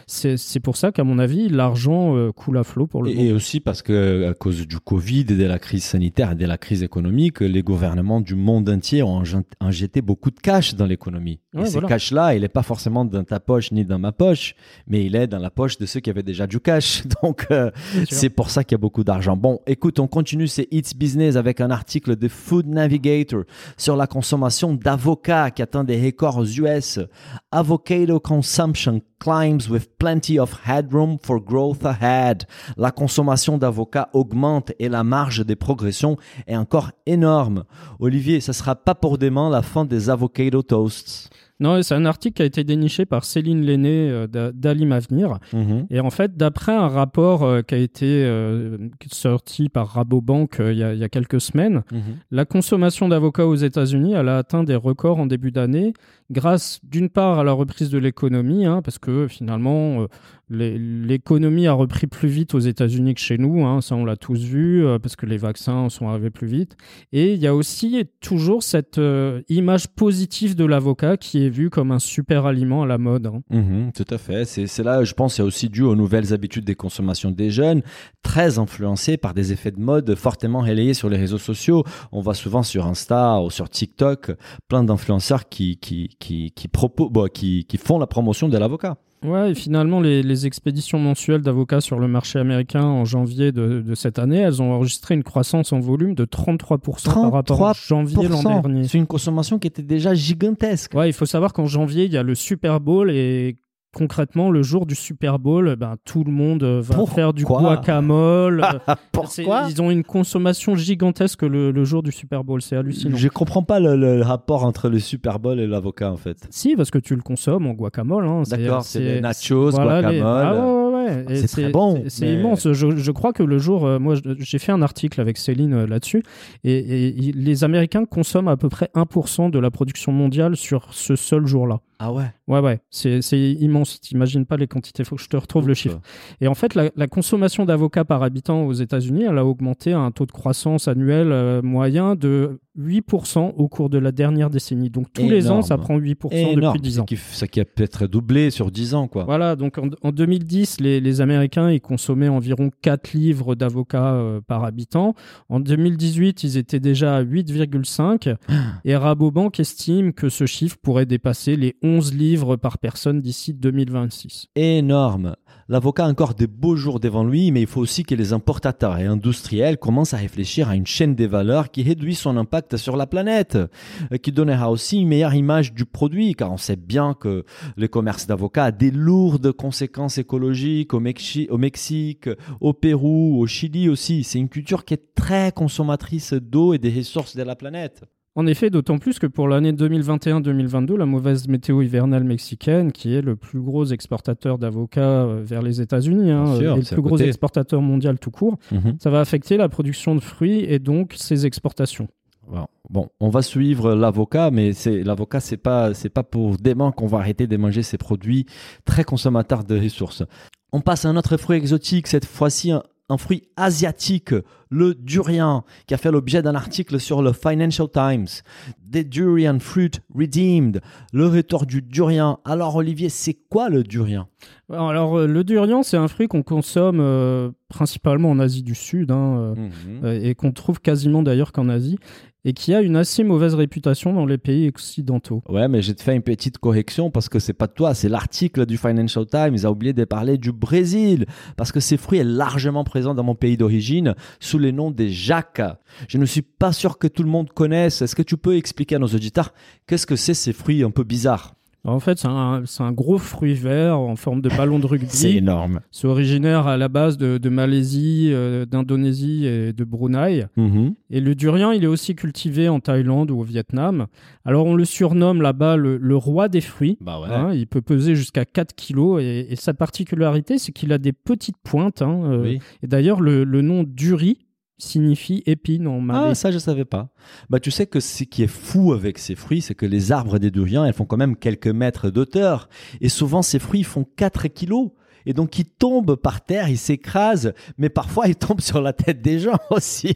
c'est pour ça qu'à mon avis, l'argent coule à flot pour le et, moment. Et aussi parce que à cause du Covid et de la crise sanitaire et de la crise économique, les gouvernements du monde entier ont injecté beaucoup de cash dans l'économie. et ce cash-là, il n'est pas forcément dans ta poche ni dans ma poche, mais il est dans la poche de ceux qui avaient déjà du cash. <laughs> Donc, euh, c'est pour ça qu'il y a beaucoup d'argent. Bon, écoute, on continue, c'est It's Business avec un article de Food Navigator sur la consommation d'avocats qui atteint des records aux US. Avocado consumption climbs with plenty of headroom for growth ahead. La consommation d'avocats augmente et la marge des progressions est encore énorme. Olivier, ça sera pas pour demain la fin des avocado toasts. Non, c'est un article qui a été déniché par Céline Lenné euh, d'Alim Avenir. Mhm. Et en fait, d'après un rapport euh, qui a été euh, sorti par Rabobank il y, a, quelques semaines, mhm. la consommation d'avocats aux États-Unis, elle a atteint des records en début d'année grâce d'une part à la reprise de l'économie, hein, parce que finalement, l'économie a repris plus vite aux États-Unis que chez nous, hein, ça on l'a tous vu, euh, parce que les vaccins sont arrivés plus vite. Et il y a aussi toujours cette euh, image positive de l'avocat qui est vue comme un super aliment à la mode. Hein. Mhm, tout à fait. C'est là, je pense, c'est aussi dû aux nouvelles habitudes des consommations des jeunes, très influencées par des effets de mode fortement relayés sur les réseaux sociaux. On voit souvent sur Insta ou sur TikTok plein d'influenceurs qui, qui, qui, qui, qui, qui font la promotion de l'avocat. Ouais, et finalement, les, expéditions mensuelles d'avocats sur le marché américain en janvier de, cette année, elles ont enregistré une croissance en volume de 33%, par rapport à janvier l'an dernier. C'est une consommation qui était déjà gigantesque. Ouais, il faut savoir qu'en janvier, il y a le Super Bowl et concrètement, le jour du Super Bowl, ben, tout le monde euh, va faire du guacamole. <laughs> Pourquoi Ils ont une consommation gigantesque le, jour du Super Bowl. C'est hallucinant. Je comprends pas le, rapport entre le Super Bowl et l'avocat, en fait. Si, parce que tu le consommes en guacamole. Hein. D'accord, c'est des nachos, guacamole. Ah c'est très bon. C'est immense. Je, crois que le jour, euh, moi, j'ai fait un article avec Céline euh, là-dessus, et, les Américains consomment à peu près 1% de la production mondiale sur ce seul jour-là. Ah ouais Ouais, ouais, c'est immense. T'imagines pas les quantités. Faut que je te retrouve le chiffre. Et en fait, la, consommation d'avocats par habitant aux États-Unis, elle a augmenté à un taux de croissance annuel euh, moyen de 8% au cours de la dernière décennie. Donc tous les ans, ça prend 8% depuis 10 ans. Ça qui a peut-être doublé sur 10 ans, quoi. Voilà, donc en, 2010, les, les, Américains, ils consommaient environ 4 livres d'avocats euh, par habitant. En 2018, ils étaient déjà à 8,5. <gasps> et Rabobank estime que ce chiffre pourrait dépasser les 11 livres par personne d'ici 2026. Énorme. L'avocat a encore des beaux jours devant lui, mais il faut aussi que les importateurs et industriels commencent à réfléchir à une chaîne des valeurs qui réduit son impact sur la planète, qui donnera aussi une meilleure image du produit, car on sait bien que le commerce d'avocats a des lourdes conséquences écologiques au, au Mexique, au Pérou, au Chili aussi. C'est une culture qui est très consommatrice d'eau et des ressources de la planète. En effet, d'autant plus que pour l'année 2021-2022, la mauvaise météo hivernale mexicaine, qui est le plus gros exportateur d'avocats euh, vers les États-Unis, hein, et le plus gros exportateur mondial tout court, mhm. ça va affecter la production de fruits et donc ses exportations. Bon, on va suivre l'avocat, mais c'est l'avocat, c'est pas c'est pas pour demain qu'on va arrêter de manger ces produits très consommateurs de ressources. On passe à un autre fruit exotique, cette fois-ci un fruit asiatique, le durian, qui a fait l'objet d'un article sur le Financial Times. The Durian Fruit Redeemed, le retour du durian. Alors Olivier, c'est quoi le durian? Alors euh, le durian, c'est un fruit qu'on consomme euh, principalement en Asie du Sud hein, euh, mhm. et qu'on trouve quasiment d'ailleurs qu'en Asie et qui a une assez mauvaise réputation dans les pays occidentaux. Ouais, mais j'ai fait une petite correction parce que c'est pas toi, c'est l'article du Financial Times. Ils ont oublié de parler du Brésil parce que ces fruits est largement présent dans mon pays d'origine sous le nom des jacques. Je ne suis pas sûr que tout le monde connaisse. Est-ce que tu peux expliquer à nos auditeurs qu'est-ce que c'est ces fruits un peu bizarres? En fait, c'est un, gros fruit vert en forme de ballon de <laughs> rugby. c'est énorme. C'est originaire à la base de, Malaisie, euh, d'Indonésie et de Brunei. Mm-hmm. Et le durian, il est aussi cultivé en Thaïlande ou au Vietnam. Alors, on le surnomme là-bas le, roi des fruits. Bah hein. il peut peser jusqu'à 4 kilos. Et, sa particularité, c'est qu'il a des petites pointes. Hein, euh. Et d'ailleurs, le, le nom duri, signifie épine en malais. Ah, ça, je savais pas. Bah, tu sais que ce qui est fou avec ces fruits, c'est que les arbres des durians, elles font quand même quelques mètres d'auteur. Et souvent, ces fruits font 4 kilos. et donc il tombe par terre, il s'écrase, mais parfois il tombe sur la tête des gens <laughs> aussi.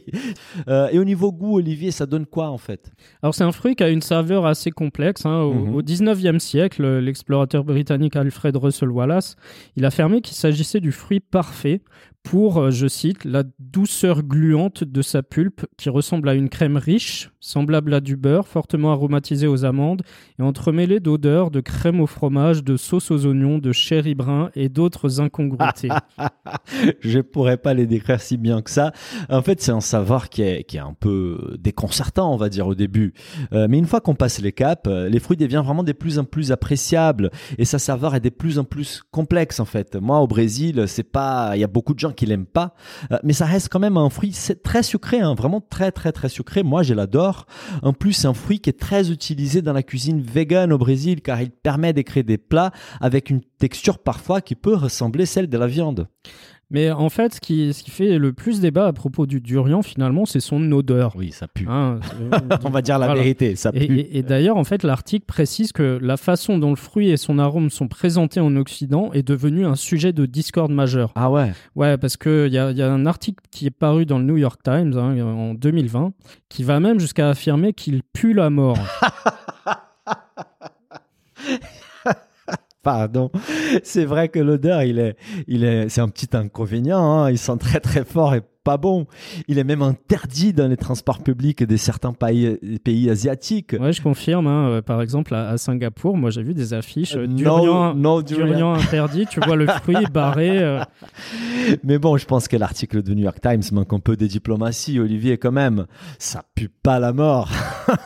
Euh, et au niveau goût, Olivier, ça donne quoi en fait? Alors c'est un fruit qui a une saveur assez complexe. Hein. Au, 19e mhm. siècle, l'explorateur britannique Alfred Russel Wallace, il a affirmé qu'il s'agissait du fruit parfait pour, euh, je cite, la douceur gluante de sa pulpe qui ressemble à une crème riche, semblable à du beurre, fortement aromatisé aux amandes et entremêlée d'odeurs de crème au fromage, de sauce aux oignons, de sherry brun et d'autres incongruités. <laughs> je pourrais pas les décrire si bien que ça. En fait, c'est un savoir qui est, qui est un peu déconcertant, on va dire, au début. Euh, mais une fois qu'on passe les caps, euh, les fruits deviennent vraiment des plus en plus appréciables et sa saveur est des plus en plus complexe, en fait. Moi, au Brésil, c'est pas, il y a beaucoup de gens qu'il aime pas, euh, mais ça reste quand même un fruit très sucré, hein, vraiment très très très sucré. Moi, je l'adore. En plus, c'est un fruit qui est très utilisé dans la cuisine végane au Brésil car il permet d'écrire des plats avec une texture parfois qui peut ressembler celle de la viande. Mais en fait, ce qui, ce qui fait le plus débat à propos du durian, finalement, c'est son odeur. Oui, ça pue. Hein, <laughs> On va dire la vérité, ça pue. Et, d'ailleurs, en fait, l'article précise que la façon dont le fruit et son arôme sont présentés en Occident est devenu un sujet de discorde majeur. Ah ouais Ouais, parce qu'il y a, y a un article qui est paru dans le New York Times hein, en 2020 qui va même jusqu'à affirmer qu'il pue la mort. <laughs> Pardon. C'est vrai que l'odeur, il est, il est, c'est un petit inconvénient. Hein. Il sent très très fort et pas bon. Il est même interdit dans les transports publics de certains pays, pays asiatiques. Ouais, je confirme. Hein. Euh, par exemple, à, Singapour, moi j'ai vu des affiches euh, durian, durian. interdit. Tu vois le <laughs> fruit barré. Euh. <laughs> Mais bon, je pense que l'article de New York Times manque un peu de diplomatie, Olivier, quand même. Ça pue pas la mort.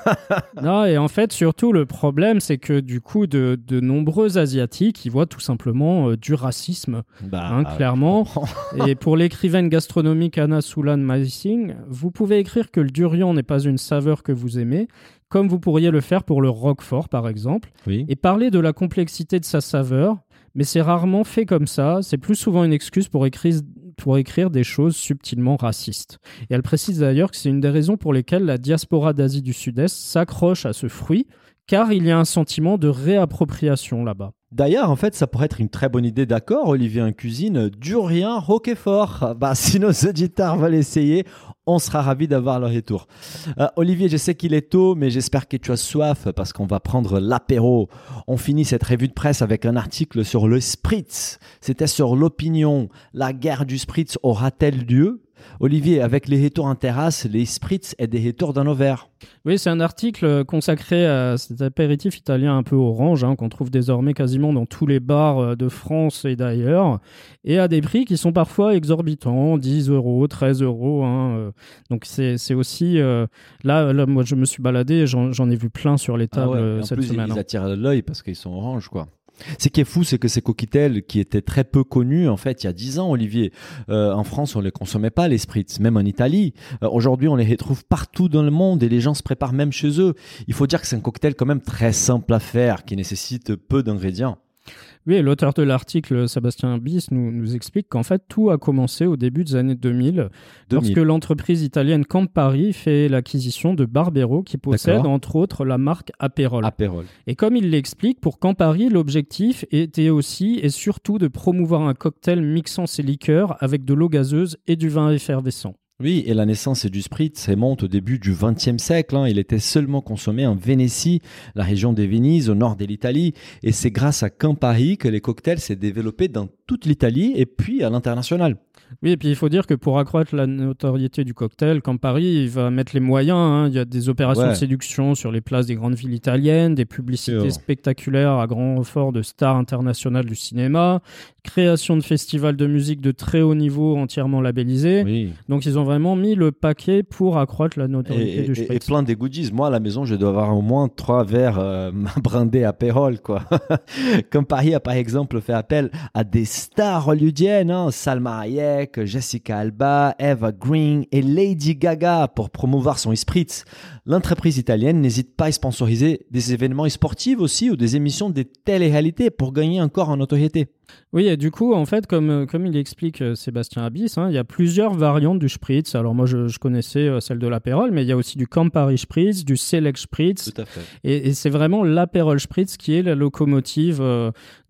<laughs> non, et en fait, surtout, le problème, c'est que du coup, de, de nombreux Asiatiques, ils voient tout simplement du racisme, bah, hein, clairement. et pour l'écrivaine gastronomique Soulan vous pouvez écrire que le durian n'est pas une saveur que vous aimez, comme vous pourriez le faire pour le roquefort par exemple, et parler de la complexité de sa saveur, mais c'est rarement fait comme ça, c'est plus souvent une excuse pour écrire, pour écrire des choses subtilement racistes. Et elle précise d'ailleurs que c'est une des raisons pour lesquelles la diaspora d'Asie du Sud-Est s'accroche à ce fruit, car il y a un sentiment de réappropriation là-bas. D'ailleurs, en fait, ça pourrait être une très bonne idée, d'accord, Olivier, en cuisine, Durien Roquefort. Bah, <laughs> si nos auditeurs veulent essayer, on sera ravis d'avoir leur retour. Euh, Olivier, je sais qu'il est tôt, mais j'espère que tu as soif parce qu'on va prendre l'apéro. On finit cette revue de presse avec un article sur le spritz. C'était sur l'opinion. La guerre du spritz aura-t-elle lieu? Olivier, avec les retours en terrasse, les spritz et des retours dans nos verres. Oui, c'est un article consacré à cet apéritif italien un peu orange hein, qu'on trouve désormais quasiment dans tous les bars euh, de France et d'ailleurs, et à des prix qui sont parfois exorbitants, 10 euros, 13 euros. Hein, euh. donc c'est aussi... Euh, là, là, moi je me suis baladé, j'en ai vu plein sur les ah tables cette plus, semaine. Ils hein. attirent l'œil parce qu'ils sont orange, quoi. Ce qui est fou, c'est que ces cocktails qui étaient très peu connus, en fait, il y a 10 ans, Olivier, euh, en France, on les consommait pas, les spritz, même en Italie. Euh, aujourd'hui, on les retrouve partout dans le monde et les gens se préparent même chez eux. Il faut dire que c'est un cocktail quand même très simple à faire, qui nécessite peu d'ingrédients. Oui, l'auteur de l'article, Sébastien Bis, nous, nous explique qu'en fait, tout a commencé au début des années 2000, lorsque l'entreprise italienne Campari fait l'acquisition de Barbero, qui possède entre autres la marque Aperol. Aperol. Et comme il l'explique, pour Campari, l'objectif était aussi et surtout de promouvoir un cocktail mixant ses liqueurs avec de l'eau gazeuse et du vin effervescent. Oui, et la naissance du spritz remonte au début du XXe siècle. Hein. Il était seulement consommé en Vénétie, la région des Venise, au nord de l'Italie. Et c'est grâce à Campari que les cocktails s'est développé dans toute l'Italie et puis à l'international. Oui, et puis il faut dire que pour accroître la notoriété du cocktail, Campari, il va mettre les moyens. Hein. Il y a des opérations de séduction sur les places des grandes villes italiennes, des publicités spectaculaires à grand renfort de stars internationales du cinéma, création de festivals de musique de très haut niveau entièrement labellisés. Donc ils ont vraiment mis le paquet pour accroître la notoriété du spritz. Et, plein des goodies. Moi, à la maison, je dois avoir au moins trois verres euh, <laughs> brindés à Pérol, quoi. <laughs> Campari a par exemple fait appel à des stars hollywoodiennes, hein. Salma Hayek, Jessica Alba, Eva Green et Lady Gaga pour promouvoir son esprit. L'entreprise italienne n'hésite pas à sponsoriser des événements sportifs aussi ou des émissions de télé-réalité pour gagner encore en notoriété. Oui, et du coup, en fait, comme, euh, comme il explique euh, Sébastien Abyss, hein, il y a plusieurs variantes du Spritz. Alors moi, je, connaissais euh, celle de l'apérole, mais il y a aussi du Campari Spritz, du Select Spritz. Tout à fait. Et, c'est vraiment l'apérole Spritz qui est la locomotive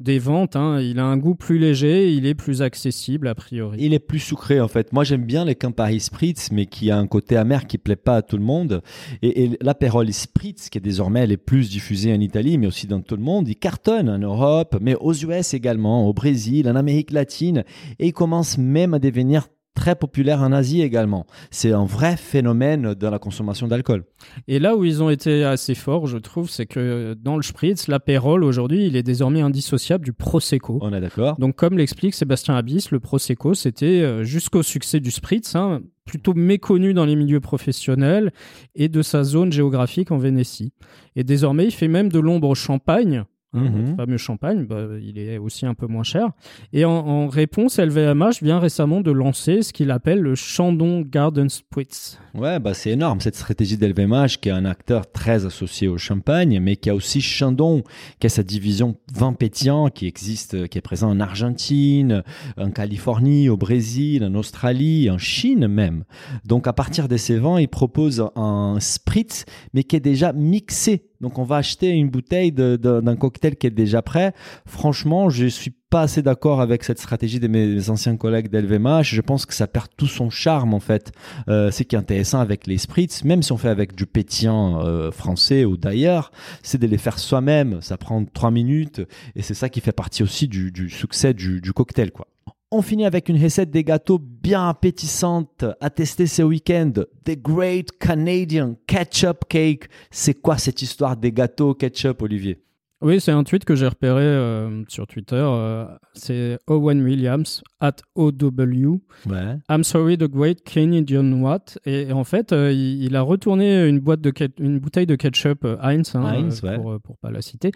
des ventes. Hein. Il a un goût plus léger, il est plus accessible a priori. Il est plus sucré en fait. Moi, j'aime bien les Campari Spritz, mais qui a un côté amer qui plaît pas à tout le monde. Et, et l'apérole Spritz, qui est désormais est plus diffusée en Italie, mais aussi dans tout le monde, il cartonne en Europe, mais aux US également, au Brésil, en Amérique latine, et il commence même à devenir très populaire en Asie également. C'est un vrai phénomène dans la consommation d'alcool. Et là où ils ont été assez forts, je trouve, c'est que dans le spritz, l'apérole aujourd'hui, il est désormais indissociable du prosecco. On est d'accord. Donc comme l'explique Sébastien Abyss, le prosecco, c'était euh, jusqu'au succès du spritz, hein, plutôt méconnu dans les milieux professionnels et de sa zone géographique en Vénétie. Et désormais, il fait même de l'ombre au champagne Hein, le mhm. fameux champagne, bah, il est aussi un peu moins cher. Et en, réponse, LVMH vient récemment de lancer ce qu'il appelle le Chandon Garden Spritz. Ouais, bah c'est énorme cette stratégie d'LVMH qui est un acteur très associé au champagne, mais qui a aussi Chandon, qui a sa division vin pétillant qui existe, qui est présent en Argentine, en Californie, au Brésil, en Australie, en Chine même. Donc à partir de ces vins, il propose un spritz, mais qui est déjà mixé donc on va acheter une bouteille d'un cocktail qui est déjà prêt. Franchement, je suis pas assez d'accord avec cette stratégie de mes anciens collègues d'LVMH. Je pense que ça perd tout son charme en fait. Euh, ce qui est intéressant avec les spritz, même si on fait avec du pétillant euh, français ou d'ailleurs, c'est de les faire soi-même. Ça prend trois minutes et c'est ça qui fait partie aussi du, succès du cocktail quoi. On finit avec une recette des gâteaux bien appétissante à tester ce week-end. The Great Canadian Ketchup Cake. C'est quoi cette histoire des gâteaux ketchup, Olivier? Oui, c'est un tweet que j'ai repéré euh, sur Twitter. Euh, c'est Owen Williams, at OW. Ouais. I'm sorry, the great Canadian what? Et, en fait, euh, il, a retourné une, boîte de une bouteille de ketchup Heinz, hein, pour, ne pas la citer.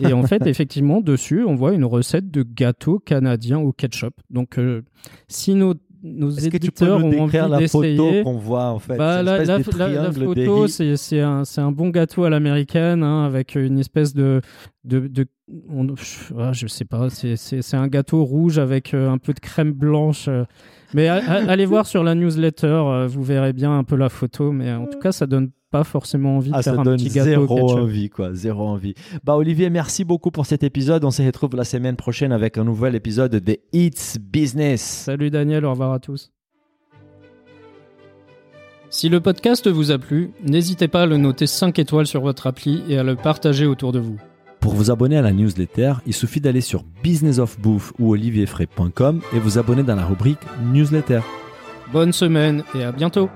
Et en fait, <laughs> effectivement, dessus, on voit une recette de gâteau canadien au ketchup. Donc, si nos nos éditeurs ont envie la photo qu'on voit en fait? Bah, la, la, photo, c'est un, un, bon gâteau à l'américaine hein, avec une espèce de, de, de ah, je sais pas, c'est un gâteau rouge avec euh, un peu de crème blanche. Euh. Mais allez voir sur la newsletter, euh, vous verrez bien un peu la photo. Mais en tout cas, ça donne pas forcément envie de ah, faire un petit gâteau zéro envie quoi, zéro envie. Bah Olivier, merci beaucoup pour cet épisode. On se retrouve la semaine prochaine avec un nouvel épisode de Eats Business. Salut Daniel, au revoir à tous. Si le podcast vous a plu, n'hésitez pas à le noter 5 étoiles sur votre appli et à le partager autour de vous. Pour vous abonner à la newsletter, il suffit d'aller sur businessofbouffe ou olivierfray.com et vous abonner dans la rubrique newsletter. Bonne semaine et à bientôt